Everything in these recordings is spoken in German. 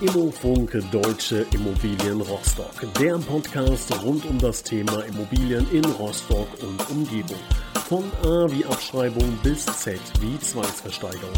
Immofunk Deutsche Immobilien Rostock. Der Podcast rund um das Thema Immobilien in Rostock und Umgebung. Von A wie Abschreibung bis Z wie Zwangsversteigerung.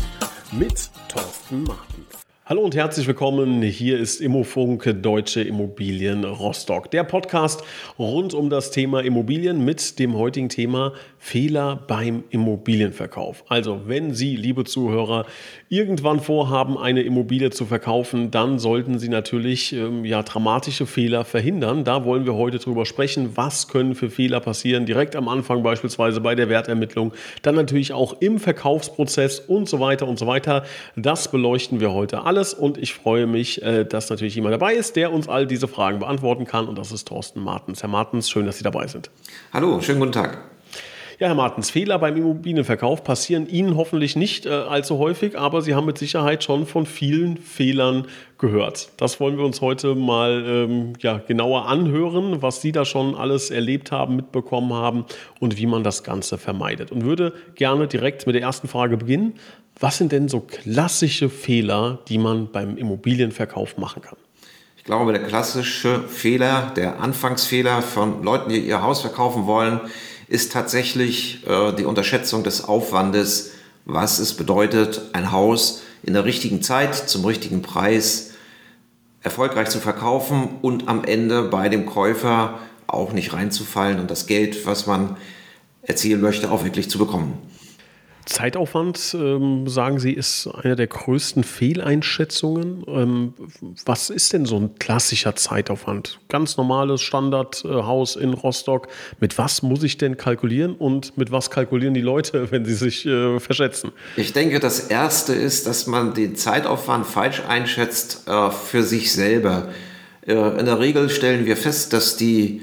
Mit Thorsten Martens. Hallo und herzlich willkommen. Hier ist Immofunk Deutsche Immobilien Rostock. Der Podcast rund um das Thema Immobilien mit dem heutigen Thema Fehler beim Immobilienverkauf. Also, wenn Sie, liebe Zuhörer, irgendwann vorhaben, eine Immobilie zu verkaufen, dann sollten Sie natürlich ähm, ja, dramatische Fehler verhindern. Da wollen wir heute drüber sprechen. Was können für Fehler passieren? Direkt am Anfang beispielsweise bei der Wertermittlung, dann natürlich auch im Verkaufsprozess und so weiter und so weiter. Das beleuchten wir heute alles und ich freue mich, äh, dass natürlich jemand dabei ist, der uns all diese Fragen beantworten kann und das ist Thorsten Martens. Herr Martens, schön, dass Sie dabei sind. Hallo, schönen guten Tag. Ja, Herr Martens, Fehler beim Immobilienverkauf passieren Ihnen hoffentlich nicht äh, allzu häufig, aber Sie haben mit Sicherheit schon von vielen Fehlern gehört. Das wollen wir uns heute mal ähm, ja, genauer anhören, was Sie da schon alles erlebt haben, mitbekommen haben und wie man das Ganze vermeidet. Und würde gerne direkt mit der ersten Frage beginnen. Was sind denn so klassische Fehler, die man beim Immobilienverkauf machen kann? Ich glaube, der klassische Fehler, der Anfangsfehler von Leuten, die ihr Haus verkaufen wollen, ist tatsächlich äh, die Unterschätzung des Aufwandes, was es bedeutet, ein Haus in der richtigen Zeit, zum richtigen Preis erfolgreich zu verkaufen und am Ende bei dem Käufer auch nicht reinzufallen und das Geld, was man erzielen möchte, auch wirklich zu bekommen. Zeitaufwand, ähm, sagen Sie, ist eine der größten Fehleinschätzungen. Ähm, was ist denn so ein klassischer Zeitaufwand? Ganz normales Standardhaus in Rostock. Mit was muss ich denn kalkulieren und mit was kalkulieren die Leute, wenn sie sich äh, verschätzen? Ich denke, das Erste ist, dass man den Zeitaufwand falsch einschätzt äh, für sich selber. Äh, in der Regel stellen wir fest, dass die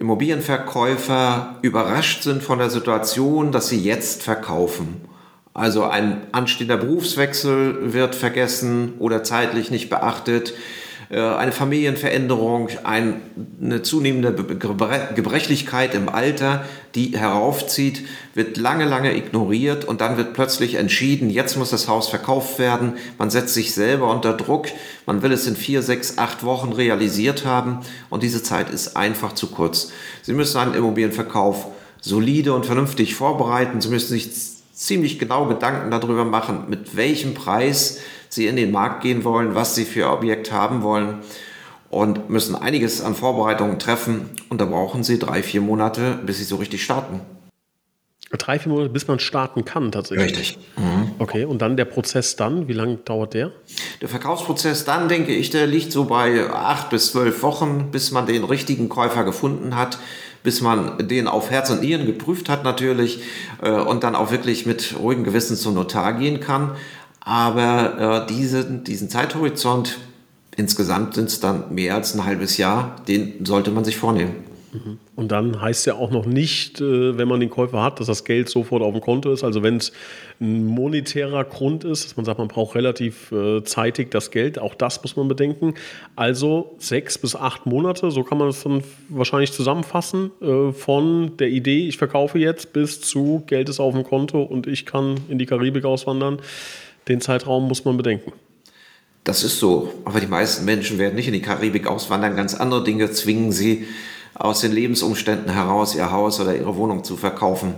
Immobilienverkäufer überrascht sind von der Situation, dass sie jetzt verkaufen. Also ein anstehender Berufswechsel wird vergessen oder zeitlich nicht beachtet. Äh, eine Familienveränderung, eine zunehmende Gebrechlichkeit im Alter, die heraufzieht, wird lange, lange ignoriert und dann wird plötzlich entschieden, jetzt muss das Haus verkauft werden. Man setzt sich selber unter Druck, man will es in vier, sechs, acht Wochen realisiert haben und diese Zeit ist einfach zu kurz. Sie müssen einen Immobilienverkauf solide und vernünftig vorbereiten. Sie müssen sich ziemlich genau Gedanken darüber machen, mit welchem Preis sie in den Markt gehen wollen, was sie für Objekt haben wollen und müssen einiges an Vorbereitungen treffen. Und da brauchen sie drei, vier Monate, bis sie so richtig starten. Drei, vier Monate, bis man starten kann tatsächlich. Richtig. Mhm. Okay, und dann der Prozess dann, wie lange dauert der? Der Verkaufsprozess dann, denke ich, der liegt so bei acht bis zwölf Wochen, bis man den richtigen Käufer gefunden hat, bis man den auf Herz und Nieren geprüft hat natürlich äh, und dann auch wirklich mit ruhigem Gewissen zum Notar gehen kann. Aber äh, diese, diesen Zeithorizont, insgesamt sind es dann mehr als ein halbes Jahr, den sollte man sich vornehmen. Und dann heißt ja auch noch nicht, äh, wenn man den Käufer hat, dass das Geld sofort auf dem Konto ist. Also wenn es ein monetärer Grund ist, dass man sagt, man braucht relativ äh, zeitig das Geld, auch das muss man bedenken. Also sechs bis acht Monate, so kann man es dann wahrscheinlich zusammenfassen, äh, von der Idee, ich verkaufe jetzt, bis zu Geld ist auf dem Konto und ich kann in die Karibik auswandern. Den Zeitraum muss man bedenken. Das ist so. Aber die meisten Menschen werden nicht in die Karibik auswandern. Ganz andere Dinge zwingen sie aus den Lebensumständen heraus, ihr Haus oder ihre Wohnung zu verkaufen.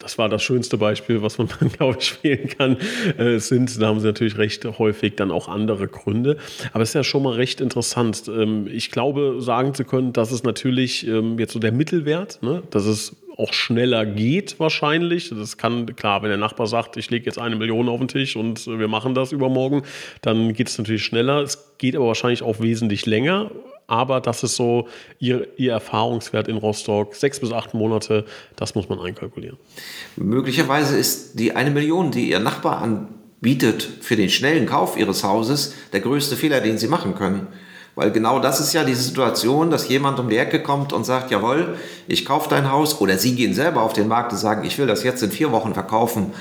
Das war das schönste Beispiel, was man, glaube ich, wählen kann. Äh, sind, da haben Sie natürlich recht häufig dann auch andere Gründe. Aber es ist ja schon mal recht interessant. Ähm, ich glaube, sagen zu können, dass es natürlich ähm, jetzt so der Mittelwert, ne, dass es auch schneller geht wahrscheinlich. Das kann, klar, wenn der Nachbar sagt, ich lege jetzt eine Million auf den Tisch und wir machen das übermorgen, dann geht es natürlich schneller. Es geht aber wahrscheinlich auch wesentlich länger. Aber das ist so ihr, ihr Erfahrungswert in Rostock. Sechs bis acht Monate, das muss man einkalkulieren. Möglicherweise ist die eine Million, die Ihr Nachbar anbietet für den schnellen Kauf Ihres Hauses, der größte Fehler, den Sie machen können. Weil genau das ist ja die Situation, dass jemand um die Ecke kommt und sagt, jawohl, ich kaufe dein Haus oder Sie gehen selber auf den Markt und sagen, ich will das jetzt in vier Wochen verkaufen.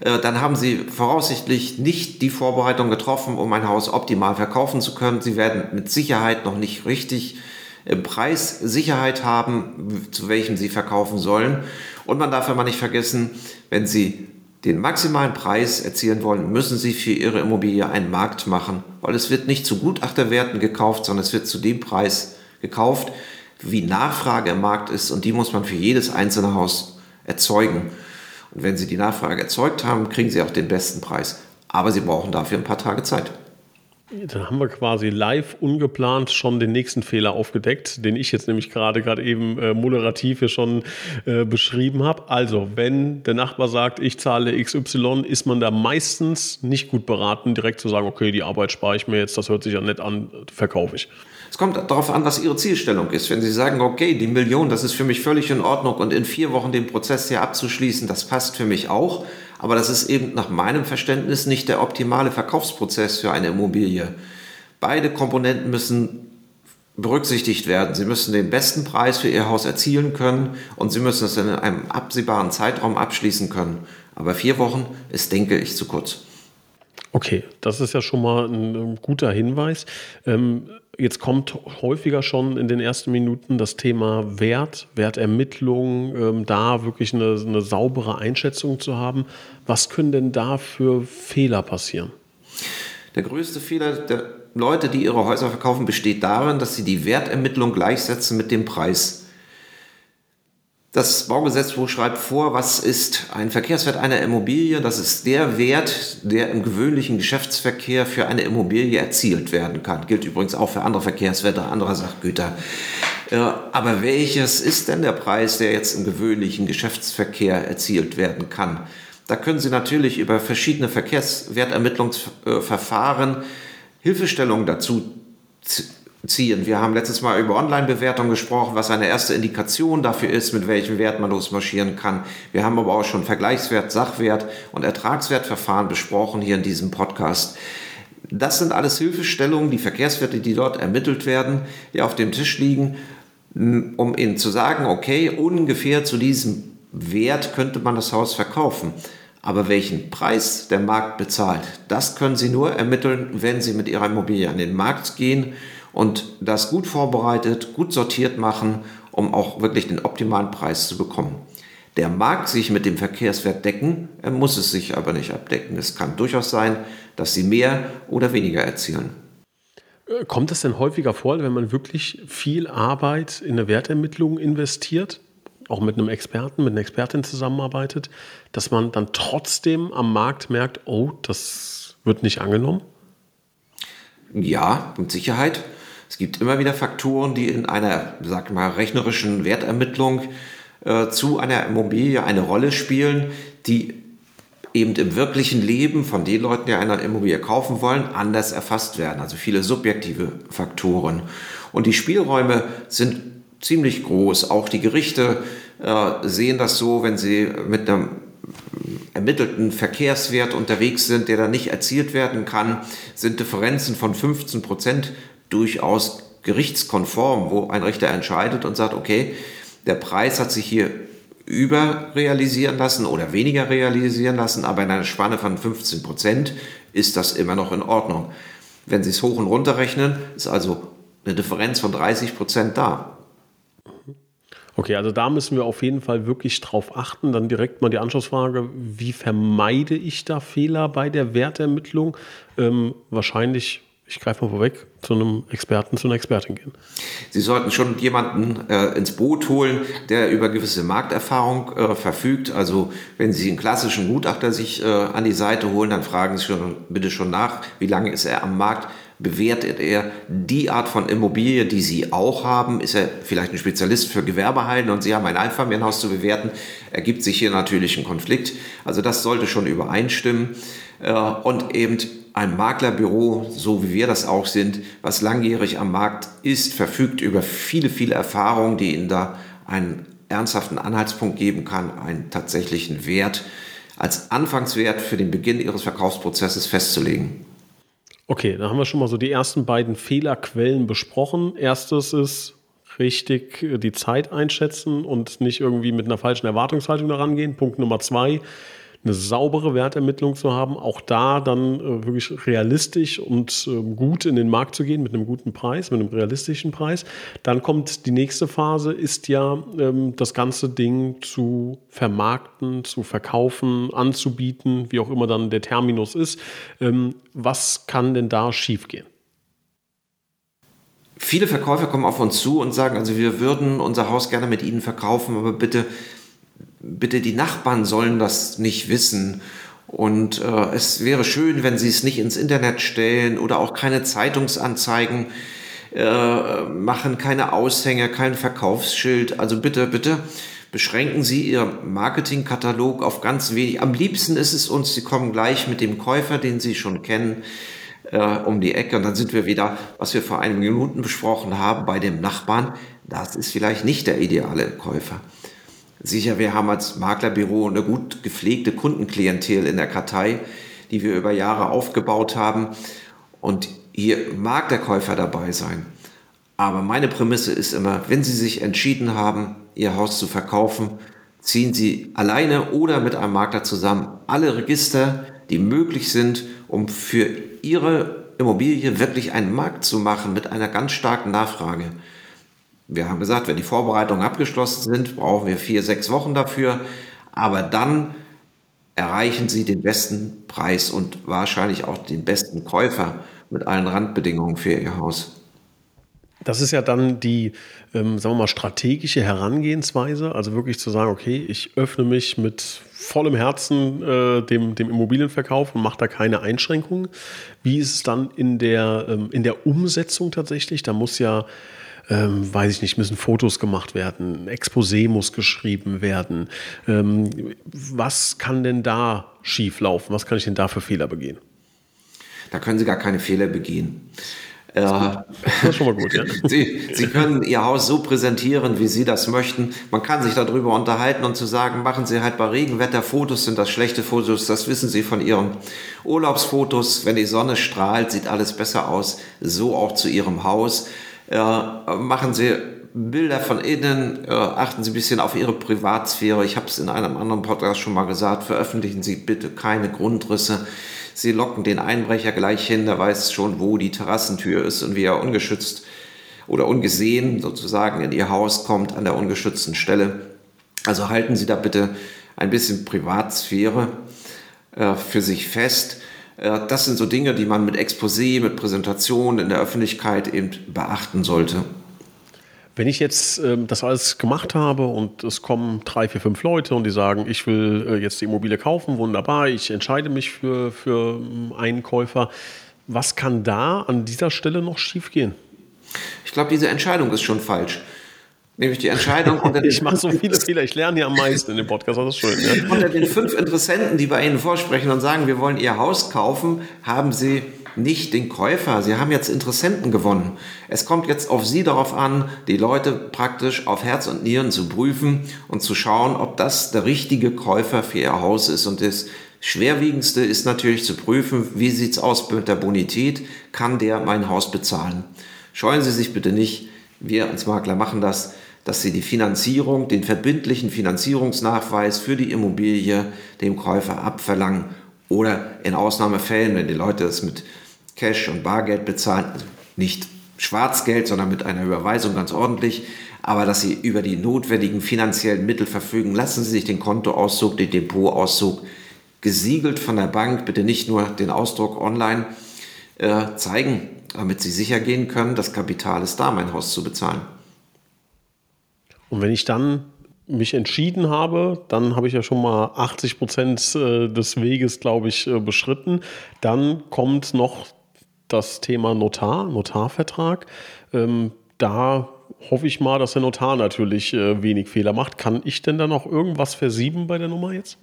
Äh, dann haben Sie voraussichtlich nicht die Vorbereitung getroffen, um ein Haus optimal verkaufen zu können. Sie werden mit Sicherheit noch nicht richtig im Preis Sicherheit haben, zu welchem Sie verkaufen sollen. Und man darf immer nicht vergessen, wenn Sie den maximalen Preis erzielen wollen, müssen Sie für Ihre Immobilie einen Markt machen, weil es wird nicht zu Gutachterwerten gekauft, sondern es wird zu dem Preis gekauft, wie Nachfrage im Markt ist und die muss man für jedes einzelne Haus erzeugen. Und wenn Sie die Nachfrage erzeugt haben, kriegen Sie auch den besten Preis. Aber Sie brauchen dafür ein paar Tage Zeit. Dann haben wir quasi live ungeplant schon den nächsten Fehler aufgedeckt, den ich jetzt nämlich gerade gerade eben äh, moderativ hier schon äh, beschrieben habe. Also, wenn der Nachbar sagt, ich zahle XY, ist man da meistens nicht gut beraten, direkt zu sagen, okay, die Arbeit spare ich mir jetzt, das hört sich ja nett an, verkaufe ich. Es kommt darauf an, was Ihre Zielstellung ist. Wenn Sie sagen, okay, die Million, das ist für mich völlig in Ordnung und in vier Wochen den Prozess hier abzuschließen, das passt für mich auch, aber das ist eben nach meinem Verständnis nicht der optimale Verkaufsprozess für eine Immobilie. Beide Komponenten müssen berücksichtigt werden. Sie müssen den besten Preis für Ihr Haus erzielen können und Sie müssen es in einem absehbaren Zeitraum abschließen können. Aber vier Wochen ist, denke ich, zu kurz. Okay, das ist ja schon mal ein, guter Hinweis. Ähm, Jetzt kommt häufiger schon in den ersten Minuten das Thema Wert, Wertermittlung, ähm, da wirklich eine, eine saubere Einschätzung zu haben. Was können denn da für Fehler passieren? Der größte Fehler der Leute, die ihre Häuser verkaufen, besteht darin, dass sie die Wertermittlung gleichsetzen mit dem Preis. Das Baugesetzbuch schreibt vor, was ist ein Verkehrswert einer Immobilie? Das ist der Wert, der im gewöhnlichen Geschäftsverkehr für eine Immobilie erzielt werden kann. Gilt übrigens auch für andere Verkehrswerte anderer Sachgüter. Äh, aber welches ist denn der Preis, der jetzt im gewöhnlichen Geschäftsverkehr erzielt werden kann? Da können Sie natürlich über verschiedene Verkehrswertermittlungsverfahren Hilfestellungen dazu ziehen. Wir haben letztes Mal über Online-Bewertung gesprochen, was eine erste Indikation dafür ist, mit welchem Wert man losmarschieren kann. Wir haben aber auch schon Vergleichswert, Sachwert und Ertragswertverfahren besprochen hier in diesem Podcast. Das sind alles Hilfestellungen, die Verkehrswerte, die dort ermittelt werden, die auf dem Tisch liegen, um Ihnen zu sagen, okay, ungefähr zu diesem Wert könnte man das Haus verkaufen. Aber welchen Preis der Markt bezahlt, das können Sie nur ermitteln, wenn Sie mit Ihrer Immobilie an den Markt gehen und das gut vorbereitet, gut sortiert machen, um auch wirklich den optimalen Preis zu bekommen. Der mag sich mit dem Verkehrswert decken, er muss es sich aber nicht abdecken. Es kann durchaus sein, dass sie mehr oder weniger erzielen. Äh, kommt es denn häufiger vor, wenn man wirklich viel Arbeit in eine Wertermittlung investiert, auch mit einem Experten, mit einer Expertin zusammenarbeitet, dass man dann trotzdem am Markt merkt, oh, das wird nicht angenommen? Ja, mit Sicherheit. Es gibt immer wieder Faktoren, die in einer, sag mal, rechnerischen Wertermittlung äh, zu einer Immobilie eine Rolle spielen, die eben im wirklichen Leben von den Leuten, die eine Immobilie kaufen wollen, anders erfasst werden. Also viele subjektive Faktoren. Und die Spielräume sind ziemlich groß. Auch die Gerichte äh, sehen das so, wenn sie mit einem ermittelten Verkehrswert unterwegs sind, der dann nicht erzielt werden kann, sind Differenzen von 15 Prozent durchaus gerichtskonform, wo ein Richter entscheidet und sagt, okay, der Preis hat sich hier überrealisieren lassen oder weniger realisieren lassen, aber in einer Spanne von 15 Prozent ist das immer noch in Ordnung. Wenn Sie es hoch und runter rechnen, ist also eine Differenz von 30 Prozent da. Okay, also da müssen wir auf jeden Fall wirklich drauf achten. Dann direkt mal die Anschlussfrage, wie vermeide ich da Fehler bei der Wertermittlung? Ähm, wahrscheinlich ich greife mal vorweg, zu einem Experten, zu einer Expertin gehen. Sie sollten schon jemanden äh, ins Boot holen, der über gewisse Markterfahrung äh, verfügt. Also wenn Sie einen klassischen Gutachter sich äh, an die Seite holen, dann fragen Sie schon, bitte schon nach, wie lange ist er am Markt? Bewertet er die Art von Immobilie, die Sie auch haben? Ist er vielleicht ein Spezialist für Gewerbehallen und Sie haben ein Einfamilienhaus zu bewerten? Ergibt sich hier natürlich ein Konflikt. Also das sollte schon übereinstimmen. Äh, und eben ein Maklerbüro, so wie wir das auch sind, was langjährig am Markt ist, verfügt über viele, viele Erfahrungen, die Ihnen da einen ernsthaften Anhaltspunkt geben kann, einen tatsächlichen Wert als Anfangswert für den Beginn Ihres Verkaufsprozesses festzulegen. Okay, dann haben wir schon mal so die ersten beiden Fehlerquellen besprochen. Erstes ist richtig die Zeit einschätzen und nicht irgendwie mit einer falschen Erwartungshaltung daran gehen. Punkt Nummer zwei, eine saubere Wertermittlung zu haben, auch da dann äh, wirklich realistisch und äh, gut in den Markt zu gehen mit einem guten Preis, mit einem realistischen Preis. Dann kommt die nächste Phase, ist ja ähm, das ganze Ding zu vermarkten, zu verkaufen, anzubieten, wie auch immer dann der Terminus ist. Ähm, was kann denn da schiefgehen? Viele Verkäufer kommen auf uns zu und sagen, also wir würden unser Haus gerne mit Ihnen verkaufen, aber bitte, bitte die Nachbarn sollen das nicht wissen. Und äh, es wäre schön, wenn Sie es nicht ins Internet stellen oder auch keine Zeitungsanzeigen äh, machen, keine Aushänge, kein Verkaufsschild. Also bitte, bitte beschränken Sie Ihr Marketingkatalog auf ganz wenig. Am liebsten ist es uns, Sie kommen gleich mit dem Käufer, den Sie schon kennen, äh, um die Ecke und dann sind wir wieder, was wir vor einigen Minuten besprochen haben, bei dem Nachbarn. Das ist vielleicht nicht der ideale Käufer. Sicher, wir haben als Maklerbüro eine gut gepflegte Kundenklientel in der Kartei, die wir über Jahre aufgebaut haben. Und hier mag der Käufer dabei sein. Aber meine Prämisse ist immer, wenn Sie sich entschieden haben, Ihr Haus zu verkaufen, ziehen Sie alleine oder mit einem Makler zusammen alle Register, die möglich sind, um für ihre Immobilie wirklich einen Markt zu machen mit einer ganz starken Nachfrage. Wir haben gesagt, wenn die Vorbereitungen abgeschlossen sind, brauchen wir vier, sechs Wochen dafür. Aber dann erreichen Sie den besten Preis und wahrscheinlich auch den besten Käufer mit allen Randbedingungen für Ihr Haus. Das ist ja dann die, ähm, sagen wir mal, strategische Herangehensweise. Also wirklich zu sagen, okay, ich öffne mich mit vollem Herzen äh, dem, dem Immobilienverkauf und mache da keine Einschränkungen. Wie ist es dann in der, ähm, in der Umsetzung tatsächlich? Da muss ja, ähm, weiß ich nicht, müssen Fotos gemacht werden, ein Exposé muss geschrieben werden. Ähm, was kann denn da schieflaufen? Was kann ich denn da für Fehler begehen? Da können Sie gar keine Fehler begehen. Ja. Das ist schon mal gut, ja. Sie, Sie können Ihr Haus so präsentieren, wie Sie das möchten. Man kann sich darüber unterhalten und zu sagen, machen Sie halt bei Regenwetter Fotos, sind das schlechte Fotos, das wissen Sie von Ihren Urlaubsfotos. Wenn die Sonne strahlt, sieht alles besser aus. So auch zu Ihrem Haus. Äh, machen Sie Bilder von innen, achten Sie ein bisschen auf Ihre Privatsphäre. Ich habe es in einem anderen Podcast schon mal gesagt, veröffentlichen Sie bitte keine Grundrisse. Sie locken den Einbrecher gleich hin, der weiß schon, wo die Terrassentür ist und wie er ungeschützt oder ungesehen sozusagen in Ihr Haus kommt an der ungeschützten Stelle. Also halten Sie da bitte ein bisschen Privatsphäre äh, für sich fest. Äh, das sind so Dinge, die man mit Exposé, mit Präsentation in der Öffentlichkeit eben beachten sollte. Wenn ich jetzt ähm, das alles gemacht habe und es kommen drei, vier, fünf Leute und die sagen, ich will äh, jetzt die Immobilie kaufen, wunderbar, ich entscheide mich für, für ähm, einen Käufer, was kann da an dieser Stelle noch schiefgehen? Ich glaube, diese Entscheidung ist schon falsch. Nämlich die Entscheidung unter Ich mache so viele Fehler, ich lerne ja am meisten in dem Podcast, das ist schön. Ja. Unter den fünf Interessenten, die bei Ihnen vorsprechen und sagen, wir wollen Ihr Haus kaufen, haben Sie nicht den Käufer. Sie haben jetzt Interessenten gewonnen. Es kommt jetzt auf Sie darauf an, die Leute praktisch auf Herz und Nieren zu prüfen und zu schauen, ob das der richtige Käufer für Ihr Haus ist. Und das Schwerwiegendste ist natürlich zu prüfen, wie sieht es aus mit der Bonität? Kann der mein Haus bezahlen? Scheuen Sie sich bitte nicht, wir als Makler machen das, dass Sie die Finanzierung, den verbindlichen Finanzierungsnachweis für die Immobilie dem Käufer abverlangen oder in Ausnahmefällen, wenn die Leute das mit Cash und Bargeld bezahlen, also nicht Schwarzgeld, sondern mit einer Überweisung ganz ordentlich, aber dass Sie über die notwendigen finanziellen Mittel verfügen, lassen Sie sich den Kontoauszug, den Depotauszug gesiegelt von der Bank, bitte nicht nur den Ausdruck online äh, zeigen, damit Sie sicher gehen können, das Kapital ist da, mein Haus zu bezahlen. Und wenn ich dann mich entschieden habe, dann habe ich ja schon mal 80 Prozent äh, des Weges, glaube ich, äh, beschritten. Dann kommt noch das Thema Notar, Notarvertrag. Ähm, da hoffe ich mal, dass der Notar natürlich äh, wenig Fehler macht. Kann ich denn da noch irgendwas versieben bei der Nummer jetzt?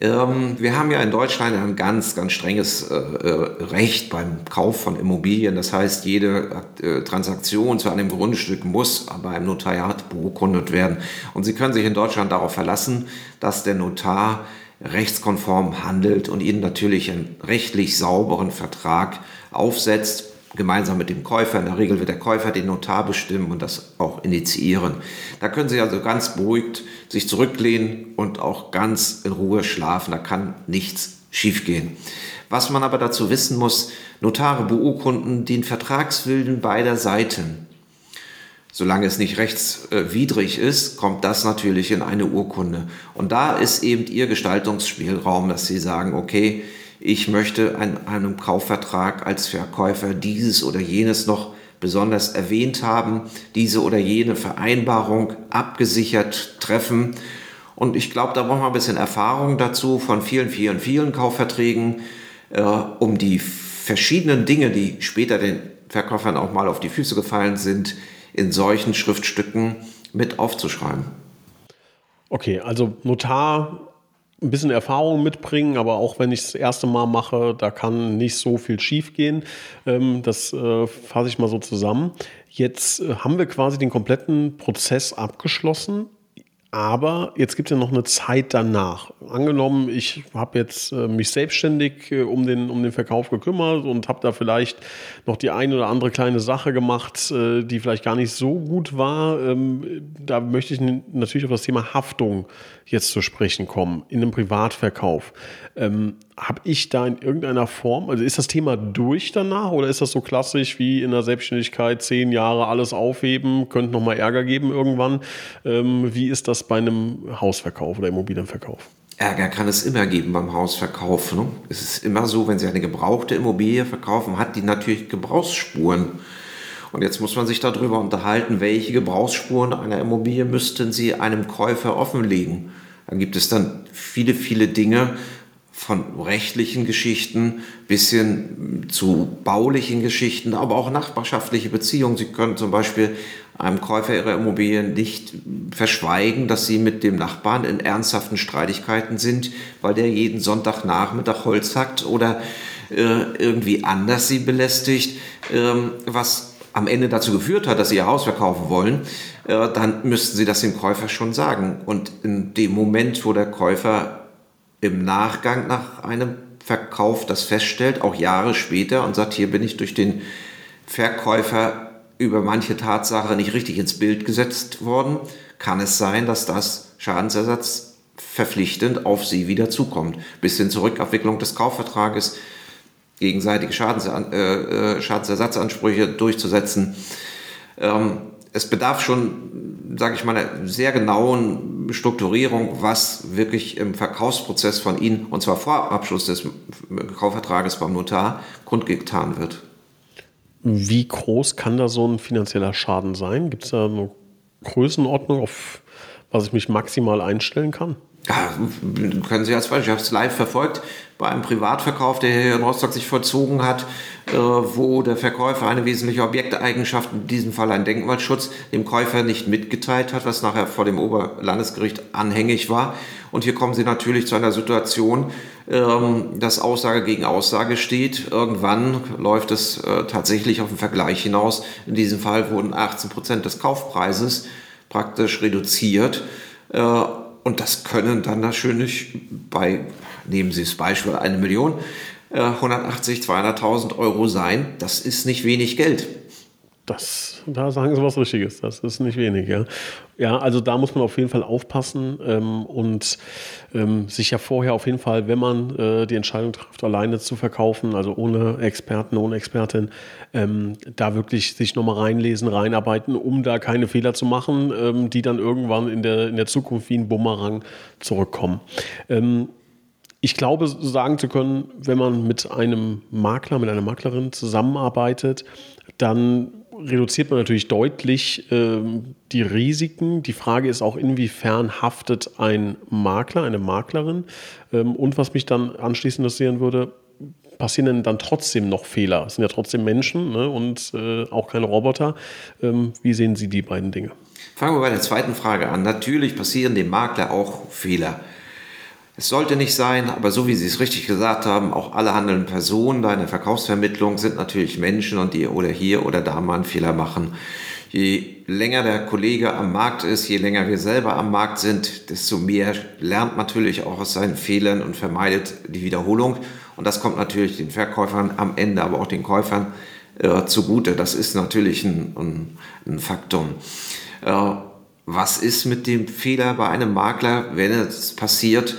Ähm, wir haben ja in Deutschland ein ganz, ganz strenges äh, äh, Recht beim Kauf von Immobilien. Das heißt, jede äh, Transaktion zu einem Grundstück muss bei einem Notariat beurkundet werden. Und Sie können sich in Deutschland darauf verlassen, dass der Notar rechtskonform handelt und Ihnen natürlich einen rechtlich sauberen Vertrag aufsetzt. Gemeinsam mit dem Käufer. In der Regel wird der Käufer den Notar bestimmen und das auch initiieren. Da können Sie also ganz beruhigt sich zurücklehnen und auch ganz in Ruhe schlafen. Da kann nichts schiefgehen. Was man aber dazu wissen muss, Notare beurkunden den Vertragswillen beider Seiten. Solange es nicht rechtswidrig ist, kommt das natürlich in eine Urkunde. Und da ist eben Ihr Gestaltungsspielraum, dass Sie sagen, okay, ich möchte an einem Kaufvertrag als Verkäufer dieses oder jenes noch besonders erwähnt haben, diese oder jene Vereinbarung abgesichert treffen. Und ich glaube, da brauchen wir ein bisschen Erfahrung dazu von vielen, vielen, vielen Kaufverträgen, äh, um die verschiedenen Dinge, die später den Verkäufern auch mal auf die Füße gefallen sind, in solchen Schriftstücken mit aufzuschreiben. Okay, also Notar ein bisschen Erfahrung mitbringen, aber auch wenn ich das erste Mal mache, da kann nicht so viel schiefgehen. Ähm, das äh, fasse ich mal so zusammen. Jetzt äh, haben wir quasi den kompletten Prozess abgeschlossen. Aber jetzt gibt es ja noch eine Zeit danach. Angenommen, ich habe jetzt äh, mich selbstständig äh, um, den, um den Verkauf gekümmert und habe da vielleicht noch die eine oder andere kleine Sache gemacht, äh, die vielleicht gar nicht so gut war. Ähm, da möchte ich natürlich auf das Thema Haftung jetzt zu sprechen kommen, in einem Privatverkauf. Ähm, habe ich da in irgendeiner Form, also ist das Thema durch danach oder ist das so klassisch wie in der Selbstständigkeit, zehn Jahre alles aufheben, könnte nochmal Ärger geben irgendwann? Ähm, wie ist das bei einem Hausverkauf oder Immobilienverkauf? Ärger kann es immer geben beim Hausverkauf. Ne? Es ist immer so, wenn Sie eine gebrauchte Immobilie verkaufen, hat die natürlich Gebrauchsspuren. Und jetzt muss man sich darüber unterhalten, welche Gebrauchsspuren einer Immobilie müssten Sie einem Käufer offenlegen. Dann gibt es dann viele, viele Dinge, von rechtlichen Geschichten bis hin zu baulichen Geschichten, aber auch nachbarschaftliche Beziehungen. Sie können zum Beispiel einem Käufer Ihrer Immobilien nicht verschweigen, dass Sie mit dem Nachbarn in ernsthaften Streitigkeiten sind, weil der jeden Sonntagnachmittag Holz hackt oder äh, irgendwie anders Sie belästigt, äh, was am Ende dazu geführt hat, dass Sie Ihr Haus verkaufen wollen, äh, dann müssten Sie das dem Käufer schon sagen. Und in dem Moment, wo der Käufer im Nachgang nach einem Verkauf das feststellt, auch Jahre später und sagt, hier bin ich durch den Verkäufer über manche Tatsache nicht richtig ins Bild gesetzt worden, kann es sein, dass das Schadensersatz verpflichtend auf Sie wieder zukommt. Bis hin zur Rückabwicklung des Kaufvertrages, gegenseitige Schadens, äh, äh, Schadensersatzansprüche durchzusetzen. Ähm, es bedarf schon, sage ich mal, einer sehr genauen Strukturierung, was wirklich im Verkaufsprozess von Ihnen, und zwar vor Abschluss des Kaufvertrages beim Notar, kundgetan wird. Wie groß kann da so ein finanzieller Schaden sein? Gibt es da eine Größenordnung, auf was ich mich maximal einstellen kann? Ja, können Sie als Beispiel, ich habe es live verfolgt, bei einem Privatverkauf, der hier in Rostock sich vollzogen hat, äh, wo der Verkäufer eine wesentliche Objekteigenschaft, in diesem Fall ein Denkmalschutz, dem Käufer nicht mitgeteilt hat, was nachher vor dem Oberlandesgericht anhängig war. Und hier kommen Sie natürlich zu einer Situation, ähm, dass Aussage gegen Aussage steht. Irgendwann läuft es äh, tatsächlich auf den Vergleich hinaus. In diesem Fall wurden 18 Prozent des Kaufpreises praktisch reduziert. Äh, und das können dann natürlich bei, nehmen Sie das Beispiel, eine Million, 180, äh, 200.000 Euro sein. Das ist nicht wenig Geld. Das, da sagen Sie was Richtiges. Das ist nicht wenig. Ja, ja also da muss man auf jeden Fall aufpassen ähm, und ähm, sich ja vorher auf jeden Fall, wenn man äh, die Entscheidung trifft, alleine zu verkaufen, also ohne Experten, ohne Expertin, ähm, da wirklich sich nochmal reinlesen, reinarbeiten, um da keine Fehler zu machen, ähm, die dann irgendwann in der, in der Zukunft wie ein Bumerang zurückkommen. Ähm, ich glaube, sagen zu können, wenn man mit einem Makler, mit einer Maklerin zusammenarbeitet, dann reduziert man natürlich deutlich äh, die Risiken. Die Frage ist auch, inwiefern haftet ein Makler, eine Maklerin? Ähm, und was mich dann anschließend interessieren würde, passieren denn dann trotzdem noch Fehler? Es sind ja trotzdem Menschen ne? und äh, auch keine Roboter. Ähm, wie sehen Sie die beiden Dinge? Fangen wir bei der zweiten Frage an. Natürlich passieren dem Makler auch Fehler. Es sollte nicht sein, aber so wie Sie es richtig gesagt haben, auch alle handelnden Personen da in Verkaufsvermittlung sind natürlich Menschen und die oder hier oder da mal einen Fehler machen. Je länger der Kollege am Markt ist, je länger wir selber am Markt sind, desto mehr lernt natürlich auch aus seinen Fehlern und vermeidet die Wiederholung. Und das kommt natürlich den Verkäufern am Ende, aber auch den Käufern äh, zugute. Das ist natürlich ein, ein, ein Faktum. Äh, was ist mit dem Fehler bei einem Makler, wenn es passiert?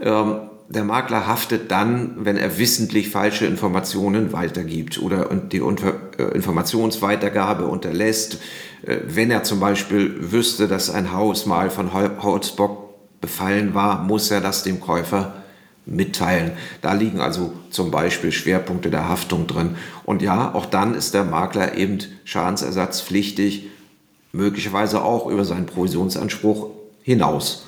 Ähm, der Makler haftet dann, wenn er wissentlich falsche Informationen weitergibt oder die äh, Informationsweitergabe unterlässt. Äh, wenn er zum Beispiel wüsste, dass ein Haus mal von Holzbock befallen war, muss er das dem Käufer mitteilen. Da liegen also zum Beispiel Schwerpunkte der Haftung drin. Und ja, auch dann ist der Makler eben schadensersatzpflichtig, möglicherweise auch über seinen Provisionsanspruch hinaus.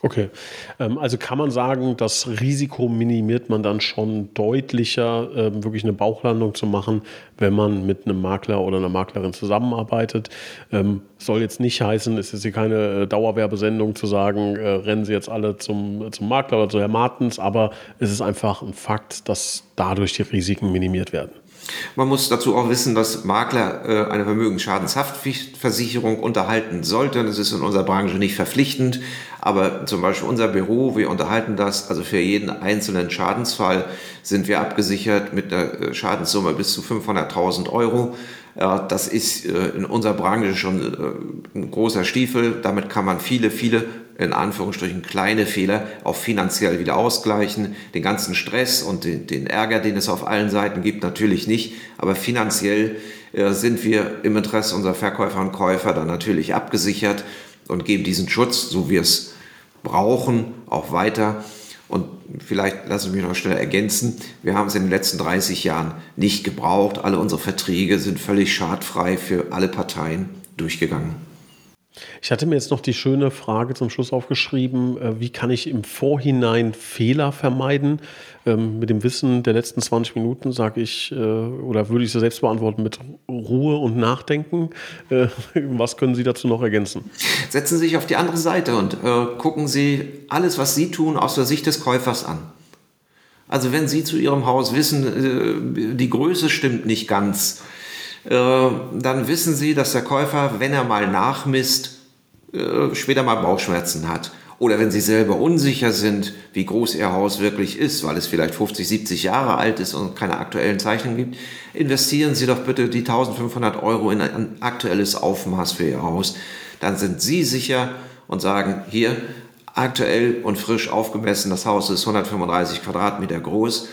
Okay, ähm, also kann man sagen, das Risiko minimiert man dann schon deutlicher, ähm, wirklich eine Bauchlandung zu machen, wenn man mit einem Makler oder einer Maklerin zusammenarbeitet. Ähm, soll jetzt nicht heißen, es ist hier keine äh, Dauerwerbesendung zu sagen, äh, rennen Sie jetzt alle zum, zum Makler oder zu Herrn Martens, aber es ist einfach ein Fakt, dass dadurch die Risiken minimiert werden. Man muss dazu auch wissen, dass Makler äh, eine Vermögensschadenshaftpflichtversicherung unterhalten sollten. Das ist in unserer Branche nicht verpflichtend, aber zum Beispiel unser Büro, wir unterhalten das. Also für jeden einzelnen Schadensfall sind wir abgesichert mit einer äh, Schadenssumme bis zu 500.000 Euro. Das ist äh, in unserer Branche schon äh, ein großer Stiefel. Damit kann man viele, viele in Anführungsstrichen kleine Fehler auch finanziell wieder ausgleichen. Den ganzen Stress und den, den Ärger, den es auf allen Seiten gibt, natürlich nicht. Aber finanziell äh, sind wir im Interesse unserer Verkäufer und Käufer dann natürlich abgesichert und geben diesen Schutz, so wir es brauchen, auch weiter. Und vielleicht lassen Sie mich noch schnell ergänzen. Wir haben es in den letzten 30 Jahren nicht gebraucht. Alle unsere Verträge sind völlig schadfrei für alle Parteien durchgegangen. Ich hatte mir jetzt noch die schöne Frage zum Schluss aufgeschrieben, äh, wie kann ich im Vorhinein Fehler vermeiden? Ähm, mit dem Wissen der letzten 20 Minuten sage ich, äh, oder würde ich sie selbst beantworten mit Ruhe und Nachdenken. Äh, was können Sie dazu noch ergänzen? Setzen Sie sich auf die andere Seite und gucken Sie alles, was Sie tun, aus der Sicht des Käufers an. Also wenn Sie zu Ihrem Haus wissen, die Größe stimmt nicht ganz, dann wissen Sie, dass der Käufer, wenn er mal nachmisst, äh, später mal Bauchschmerzen hat. Oder wenn Sie selber unsicher sind, wie groß Ihr Haus wirklich ist, weil es vielleicht 50, 70 Jahre alt ist und keine aktuellen Zeichnungen gibt, investieren Sie doch bitte die 1500 Euro in ein aktuelles Aufmaß für Ihr Haus. Dann sind Sie sicher und sagen, hier, aktuell und frisch aufgemessen, das Haus ist 135 Quadratmeter groß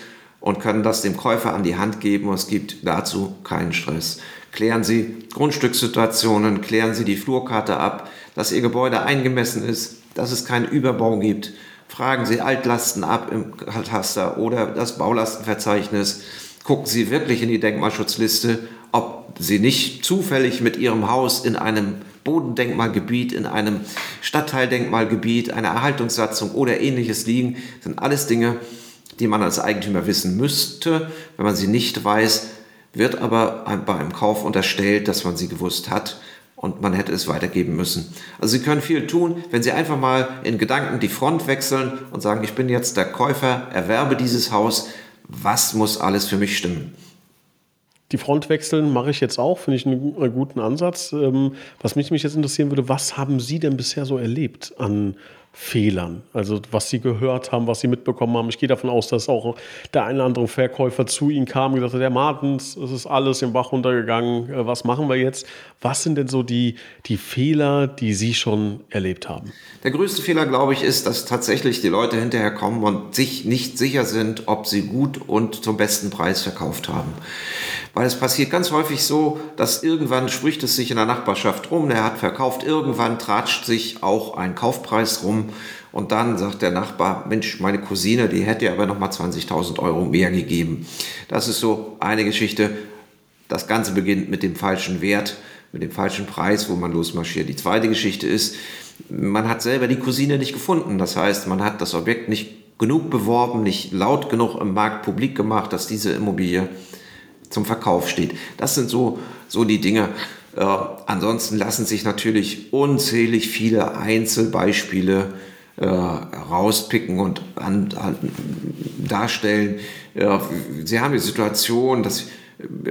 und können das dem Käufer an die Hand geben es gibt dazu keinen Stress. Klären Sie Grundstückssituationen, klären Sie die Flurkarte ab, dass Ihr Gebäude eingemessen ist, dass es keinen Überbau gibt. Fragen Sie Altlasten ab im Kataster oder das Baulastenverzeichnis. Gucken Sie wirklich in die Denkmalschutzliste, ob Sie nicht zufällig mit Ihrem Haus in einem Bodendenkmalgebiet, in einem Stadtteildenkmalgebiet, einer Erhaltungssatzung oder ähnliches liegen. Das sind alles Dinge, die man als Eigentümer wissen müsste. Wenn man sie nicht weiß, wird aber bei einem Kauf unterstellt, dass man sie gewusst hat und man hätte es weitergeben müssen. Also Sie können viel tun, wenn Sie einfach mal in Gedanken die Front wechseln und sagen, ich bin jetzt der Käufer, erwerbe dieses Haus, was muss alles für mich stimmen? Die Front wechseln mache ich jetzt auch, finde ich einen, guten Ansatz. Ähm, was mich, mich jetzt interessieren würde, was haben Sie denn bisher so erlebt an Fehlern. Also was sie gehört haben, was sie mitbekommen haben. Ich gehe davon aus, dass auch der eine oder andere Verkäufer zu ihnen kam und gesagt hat, der Martens, es ist alles im Bach runtergegangen, äh, was machen wir jetzt? Was sind denn so die, die Fehler, die Sie schon erlebt haben? Der größte Fehler, glaube ich, ist, dass tatsächlich die Leute hinterher kommen und sich nicht sicher sind, ob sie gut und zum besten Preis verkauft haben. Weil es passiert ganz häufig so, dass irgendwann spricht es sich in der Nachbarschaft rum, der hat verkauft, irgendwann tratscht sich auch ein Kaufpreis rum und dann sagt der Nachbar, Mensch, meine Cousine, die hätte aber nochmal 20.000 Euro mehr gegeben. Das ist so eine Geschichte. Das Ganze beginnt mit dem falschen Wert, mit dem falschen Preis, wo man losmarschiert. Die zweite Geschichte ist, man hat selber die Cousine nicht gefunden. Das heißt, man hat das Objekt nicht genug beworben, nicht laut genug im Markt publik gemacht, dass diese Immobilie zum Verkauf steht. Das sind so, so die Dinge. Äh, ansonsten lassen sich natürlich unzählig viele Einzelbeispiele äh, rauspicken und an, an, darstellen. Äh, Sie haben die Situation, dass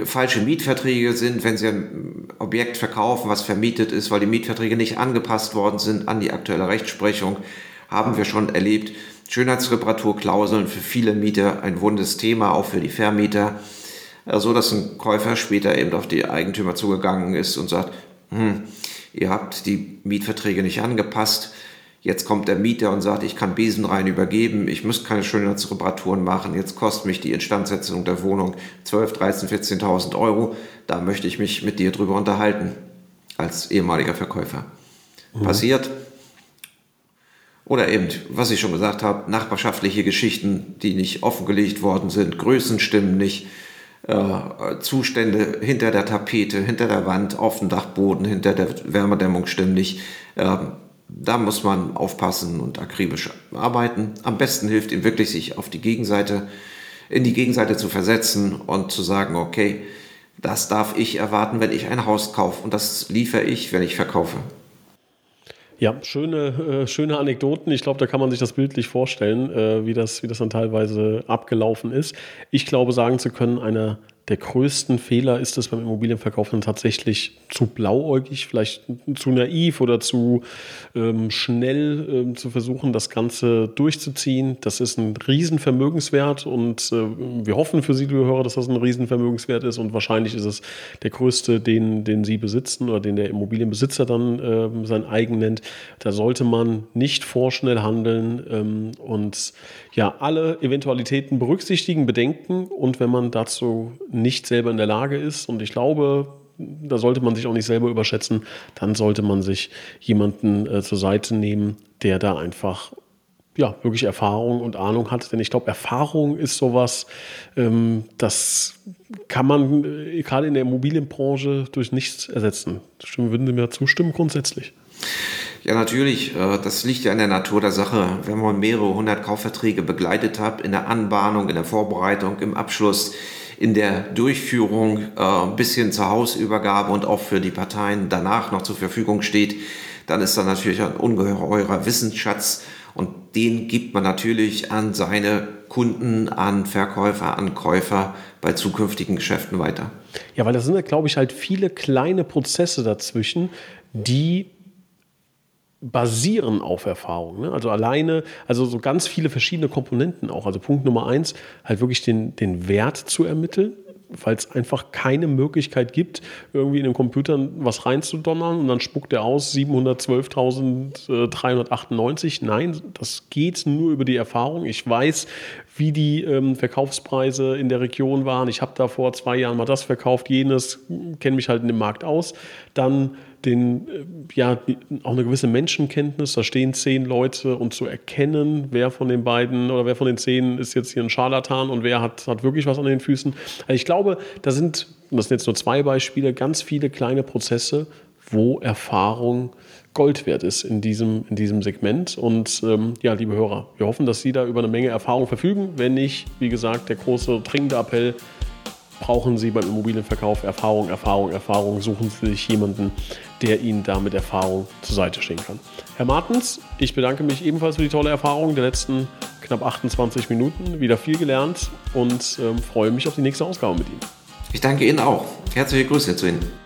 falsche Mietverträge sind, wenn Sie ein Objekt verkaufen, was vermietet ist, weil die Mietverträge nicht angepasst worden sind an die aktuelle Rechtsprechung, haben wir schon erlebt. Schönheitsreparaturklauseln für viele Mieter ein wundes Thema, auch für die Vermieter. So dass ein Käufer später eben auf die Eigentümer zugegangen ist und sagt, hm, ihr habt die Mietverträge nicht angepasst. Jetzt kommt der Mieter und sagt, ich kann Besen rein übergeben, ich muss keine Schönheitsreparaturen machen, jetzt kostet mich die Instandsetzung der Wohnung 12, 13, 14.000 Euro. Da möchte ich mich mit dir drüber unterhalten, als ehemaliger Verkäufer. Mhm. Passiert. Oder eben, was ich schon gesagt habe, nachbarschaftliche Geschichten, die nicht offengelegt worden sind, Größen stimmen nicht, äh, Zustände hinter der Tapete, hinter der Wand, auf dem Dachboden, hinter der Wärmedämmung nicht. Äh, da muss man aufpassen und akribisch arbeiten. Am besten hilft ihm wirklich, sich auf die Gegenseite, in die Gegenseite zu versetzen und zu sagen, okay, das darf ich erwarten, wenn ich ein Haus kaufe und das liefere ich, wenn ich verkaufe. Ja, schöne, äh, schöne Anekdoten. Ich glaube, da kann man sich das bildlich vorstellen, äh, wie, das, wie das dann teilweise abgelaufen ist. Ich glaube, sagen zu können, einer der größten Fehler ist es beim Immobilienverkauf dann tatsächlich zu blauäugig, vielleicht zu naiv oder zu ähm, schnell ähm, zu versuchen, das Ganze durchzuziehen. Das ist ein Riesenvermögenswert und äh, wir hoffen für Sie, liebe Hörer, dass das ein Riesenvermögenswert ist und wahrscheinlich ist es der größte, den, den Sie besitzen oder den der Immobilienbesitzer dann äh, sein eigen nennt. Da sollte man nicht vorschnell handeln ähm, und ja, alle Eventualitäten berücksichtigen, bedenken und wenn man dazu nicht selber in der Lage ist, und ich glaube, da sollte man sich auch nicht selber überschätzen, dann sollte man sich jemanden äh, zur Seite nehmen, der da einfach ja, wirklich Erfahrung und Ahnung hat. Denn ich glaube, Erfahrung ist sowas, ähm, das kann man äh, gerade in der Immobilienbranche durch nichts ersetzen. Stimmen, würden Sie mir zustimmen grundsätzlich? Ja, natürlich. Äh, das liegt ja in der Natur der Sache. Wenn man mehrere hundert Kaufverträge begleitet hat, in der Anbahnung, in der Vorbereitung, im Abschluss, in der Durchführung äh, bis hin zur Hausübergabe und auch für die Parteien danach noch zur Verfügung steht, dann ist da natürlich ein ungeheurer Wissensschatz und den gibt man natürlich an seine Kunden, an Verkäufer, an Käufer bei zukünftigen Geschäften weiter. Ja, weil da sind ja, glaube ich, halt viele kleine Prozesse dazwischen, die basieren auf Erfahrung. Ne? Also alleine, also so ganz viele verschiedene Komponenten auch. Also Punkt Nummer eins, halt wirklich den, den Wert zu ermitteln weil es einfach keine Möglichkeit gibt, irgendwie in den Computern was reinzudonnern und dann spuckt er aus 712.398. Nein, das geht nur über die Erfahrung. Ich weiß, wie die ähm, Verkaufspreise in der Region waren. Ich habe da vor zwei Jahren mal das verkauft, jenes, kenne mich halt in dem Markt aus. Dann den, äh, ja, auch eine gewisse Menschenkenntnis. Da stehen zehn Leute und zu erkennen, wer von den beiden oder wer von den zehn ist jetzt hier ein Scharlatan und wer hat, hat wirklich was an den Füßen. Also ich glaube, da sind, das sind jetzt nur zwei Beispiele, ganz viele kleine Prozesse, wo Erfahrung Gold wert ist in diesem, in diesem Segment. Und ähm, ja, liebe Hörer, wir hoffen, dass Sie da über eine Menge Erfahrung verfügen. Wenn nicht, wie gesagt, der große dringende Appell, brauchen Sie beim Immobilienverkauf Erfahrung, Erfahrung, Erfahrung. Suchen Sie sich jemanden, der Ihnen da mit Erfahrung zur Seite stehen kann. Herr Martens, ich bedanke mich ebenfalls für die tolle Erfahrung der letzten knapp 28 Minuten. Wieder viel gelernt und ähm, freue mich auf die nächste Ausgabe mit Ihnen. Ich danke Ihnen auch. Herzliche Grüße zu Ihnen.